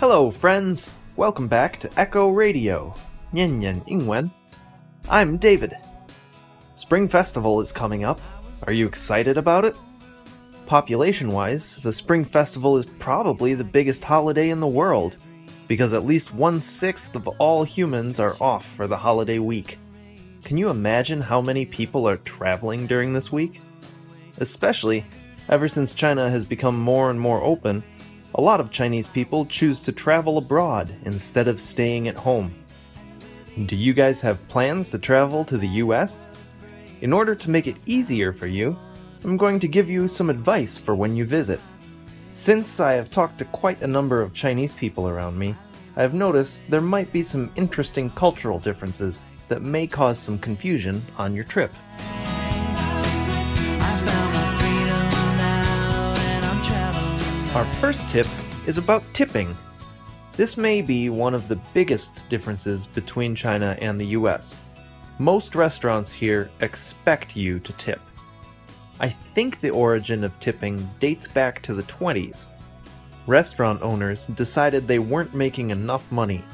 Hello, friends! Welcome back to Echo Radio, Nian Nian Yingwen. I'm David. Spring Festival is coming up. Are you excited about it? Population wise, the Spring Festival is probably the biggest holiday in the world, because at least one sixth of all humans are off for the holiday week. Can you imagine how many people are traveling during this week? Especially ever since China has become more and more open a lot of Chinese people choose to travel abroad instead of staying at home. Do you guys have plans to travel to the US? In order to make it easier for you, I'm going to give you some advice for when you visit. Since I have talked to quite a number of Chinese people around me, I have noticed there might be some interesting cultural differences that may cause some confusion on your trip. Our first tip is about tipping. This may be one of the biggest differences between China and the US. Most restaurants here expect you to tip. I think the origin of tipping dates back to the 20s. Restaurant owners decided they weren't making enough money,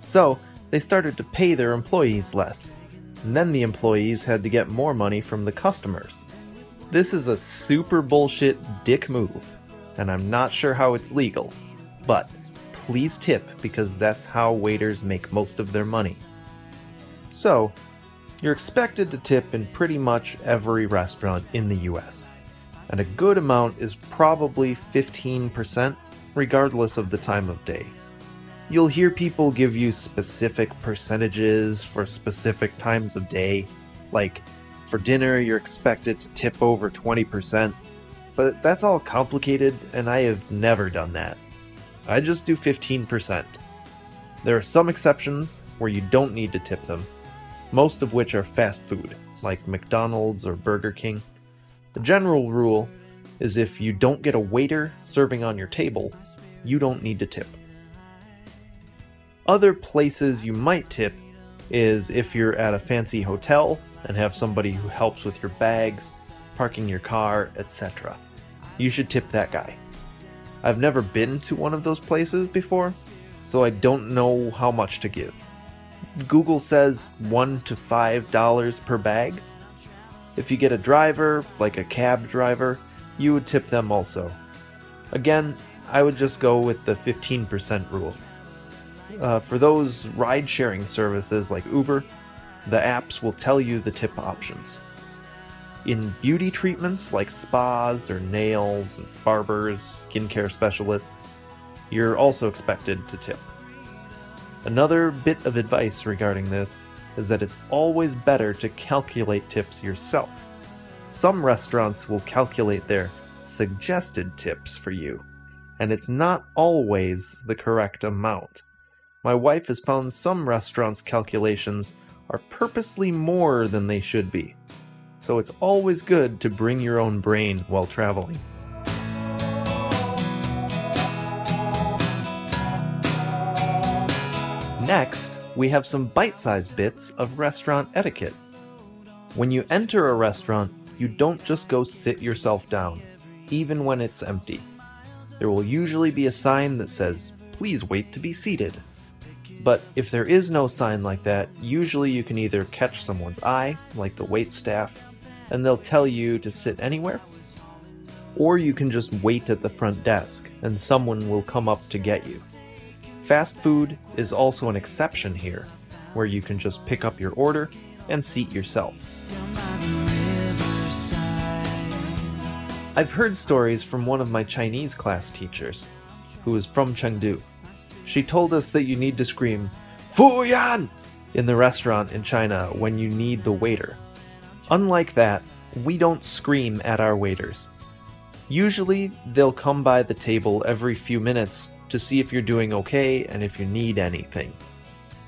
so they started to pay their employees less. And then the employees had to get more money from the customers. This is a super bullshit dick move and I'm not sure how it's legal, but please tip because that's how waiters make most of their money. So, you're expected to tip in pretty much every restaurant in the US, and a good amount is probably 15%, regardless of the time of day. You'll hear people give you specific percentages for specific times of day, like for dinner, you're expected to tip over 20%, but that's all complicated, and I have never done that. I just do 15%. There are some exceptions where you don't need to tip them, most of which are fast food, like McDonald's or Burger King. The general rule is if you don't get a waiter serving on your table, you don't need to tip. Other places you might tip is if you're at a fancy hotel and have somebody who helps with your bags, parking your car, etc you should tip that guy. I've never been to one of those places before, so I don't know how much to give. Google says 1 to 5 dollars per bag. If you get a driver, like a cab driver, you would tip them also. Again, I would just go with the 15% rule. Uh, for those ride sharing services like Uber, the apps will tell you the tip options. In beauty treatments like spas or nails, and barbers, skincare specialists, you're also expected to tip. Another bit of advice regarding this is that it's always better to calculate tips yourself. Some restaurants will calculate their suggested tips for you, and it's not always the correct amount. My wife has found some restaurants' calculations are purposely more than they should be so it's always good to bring your own brain while traveling. Next, we have some bite sized bits of restaurant etiquette. When you enter a restaurant, you don't just go sit yourself down, even when it's empty. There will usually be a sign that says, Please wait to be seated. But if there is no sign like that, usually you can either catch someone's eye, like the wait staff, and they'll tell you to sit anywhere. Or you can just wait at the front desk and someone will come up to get you. Fast food is also an exception here, where you can just pick up your order and seat yourself. I've heard stories from one of my Chinese class teachers, who is from Chengdu. She told us that you need to scream, Fu Yan! in the restaurant in China when you need the waiter. Unlike that, we don't scream at our waiters. Usually, they'll come by the table every few minutes to see if you're doing okay and if you need anything.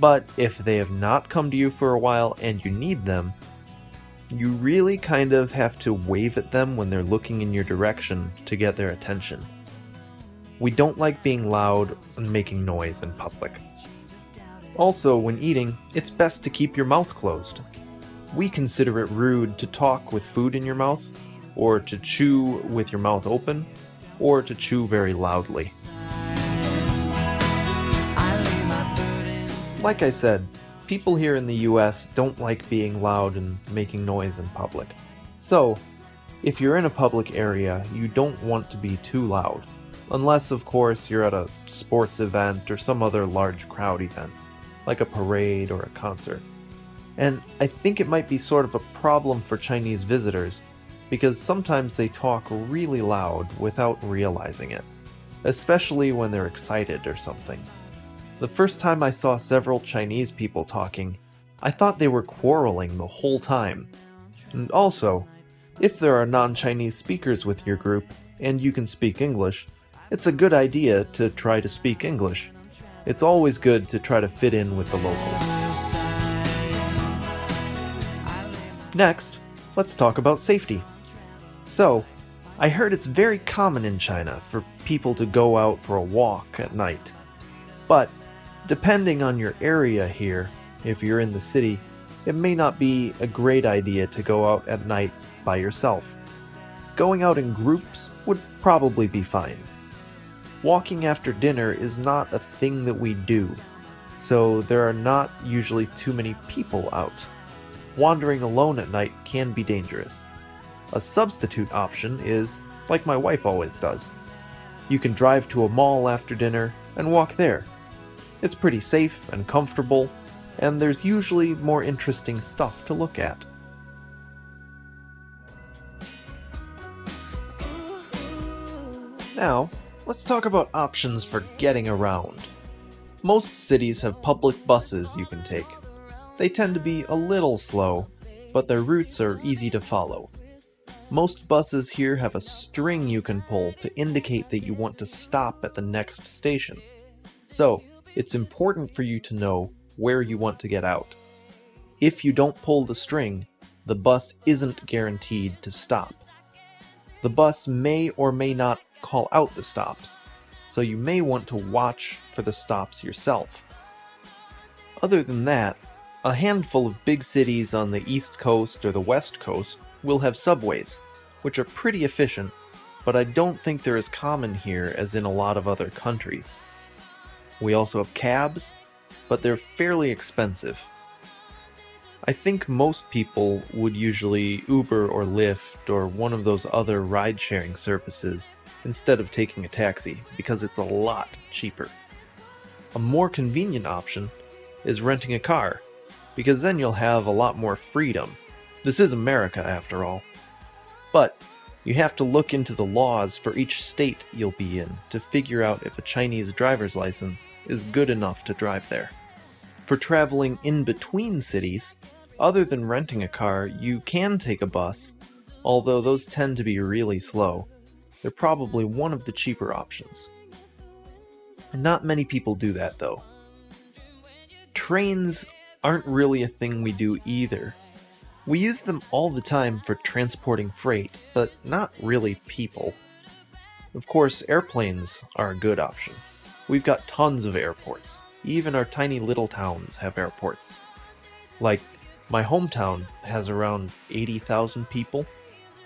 But if they have not come to you for a while and you need them, you really kind of have to wave at them when they're looking in your direction to get their attention. We don't like being loud and making noise in public. Also, when eating, it's best to keep your mouth closed we consider it rude to talk with food in your mouth, or to chew with your mouth open, or to chew very loudly. Like I said, people here in the US don't like being loud and making noise in public. So, if you're in a public area, you don't want to be too loud. Unless, of course, you're at a sports event or some other large crowd event, like a parade or a concert. And I think it might be sort of a problem for Chinese visitors, because sometimes they talk really loud without realizing it, especially when they're excited or something. The first time I saw several Chinese people talking, I thought they were quarreling the whole time. And also, if there are non Chinese speakers with your group, and you can speak English, it's a good idea to try to speak English. It's always good to try to fit in with the locals. Next, let's talk about safety. So, I heard it's very common in China for people to go out for a walk at night. But, depending on your area here, if you're in the city, it may not be a great idea to go out at night by yourself. Going out in groups would probably be fine. Walking after dinner is not a thing that we do, so there are not usually too many people out. Wandering alone at night can be dangerous. A substitute option is, like my wife always does. You can drive to a mall after dinner and walk there. It's pretty safe and comfortable, and there's usually more interesting stuff to look at. Now, let's talk about options for getting around. Most cities have public buses you can take. They tend to be a little slow, but their routes are easy to follow. Most buses here have a string you can pull to indicate that you want to stop at the next station. So, it's important for you to know where you want to get out. If you don't pull the string, the bus isn't guaranteed to stop. The bus may or may not call out the stops, so you may want to watch for the stops yourself. Other than that, a handful of big cities on the east coast or the west coast will have subways, which are pretty efficient, but I don't think they're as common here as in a lot of other countries. We also have cabs, but they're fairly expensive. I think most people would usually Uber or Lyft or one of those other ride sharing services instead of taking a taxi because it's a lot cheaper. A more convenient option is renting a car because then you'll have a lot more freedom. This is America after all. But you have to look into the laws for each state you'll be in to figure out if a Chinese driver's license is good enough to drive there. For traveling in between cities, other than renting a car, you can take a bus, although those tend to be really slow. They're probably one of the cheaper options. Not many people do that though. Trains aren't really a thing we do either. We use them all the time for transporting freight, but not really people. Of course, airplanes are a good option. We've got tons of airports. Even our tiny little towns have airports. Like, my hometown has around 80,000 people.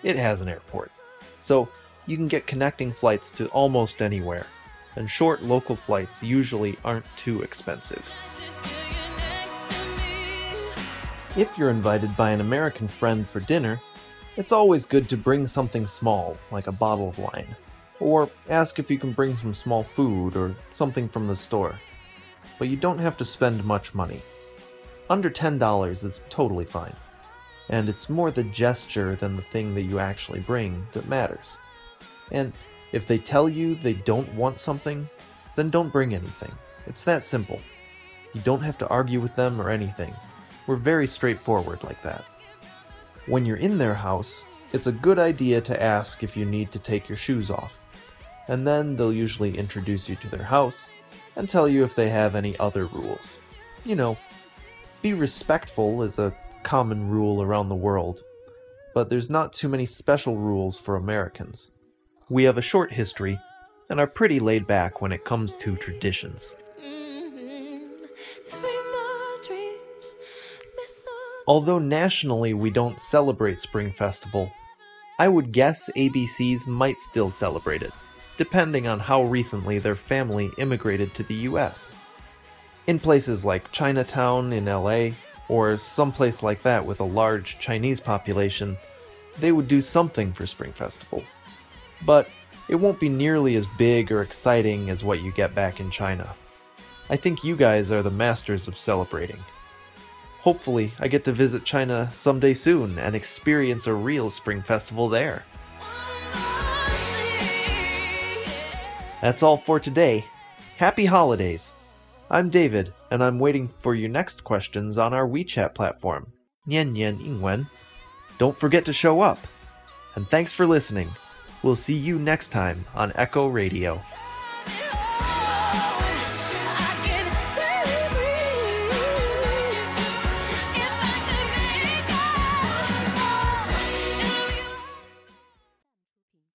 It has an airport. So, you can get connecting flights to almost anywhere, and short local flights usually aren't too expensive. If you're invited by an American friend for dinner, it's always good to bring something small, like a bottle of wine, or ask if you can bring some small food or something from the store. But you don't have to spend much money. Under $10 is totally fine, and it's more the gesture than the thing that you actually bring that matters. And if they tell you they don't want something, then don't bring anything. It's that simple. You don't have to argue with them or anything. We're very straightforward like that. When you're in their house, it's a good idea to ask if you need to take your shoes off. And then they'll usually introduce you to their house and tell you if they have any other rules. You know, be respectful is a common rule around the world, but there's not too many special rules for Americans. We have a short history and are pretty laid back when it comes to traditions. Although nationally we don't celebrate Spring Festival, I would guess ABCs might still celebrate it, depending on how recently their family immigrated to the US. In places like Chinatown in LA, or someplace like that with a large Chinese population, they would do something for Spring Festival. But it won't be nearly as big or exciting as what you get back in China. I think you guys are the masters of celebrating. Hopefully, I get to visit China someday soon and experience a real Spring Festival there. That's all for today. Happy holidays! I'm David, and I'm waiting for your next questions on our WeChat platform, Nian Nian Yingwen. Don't forget to show up. And thanks for listening. We'll see you next time on Echo Radio.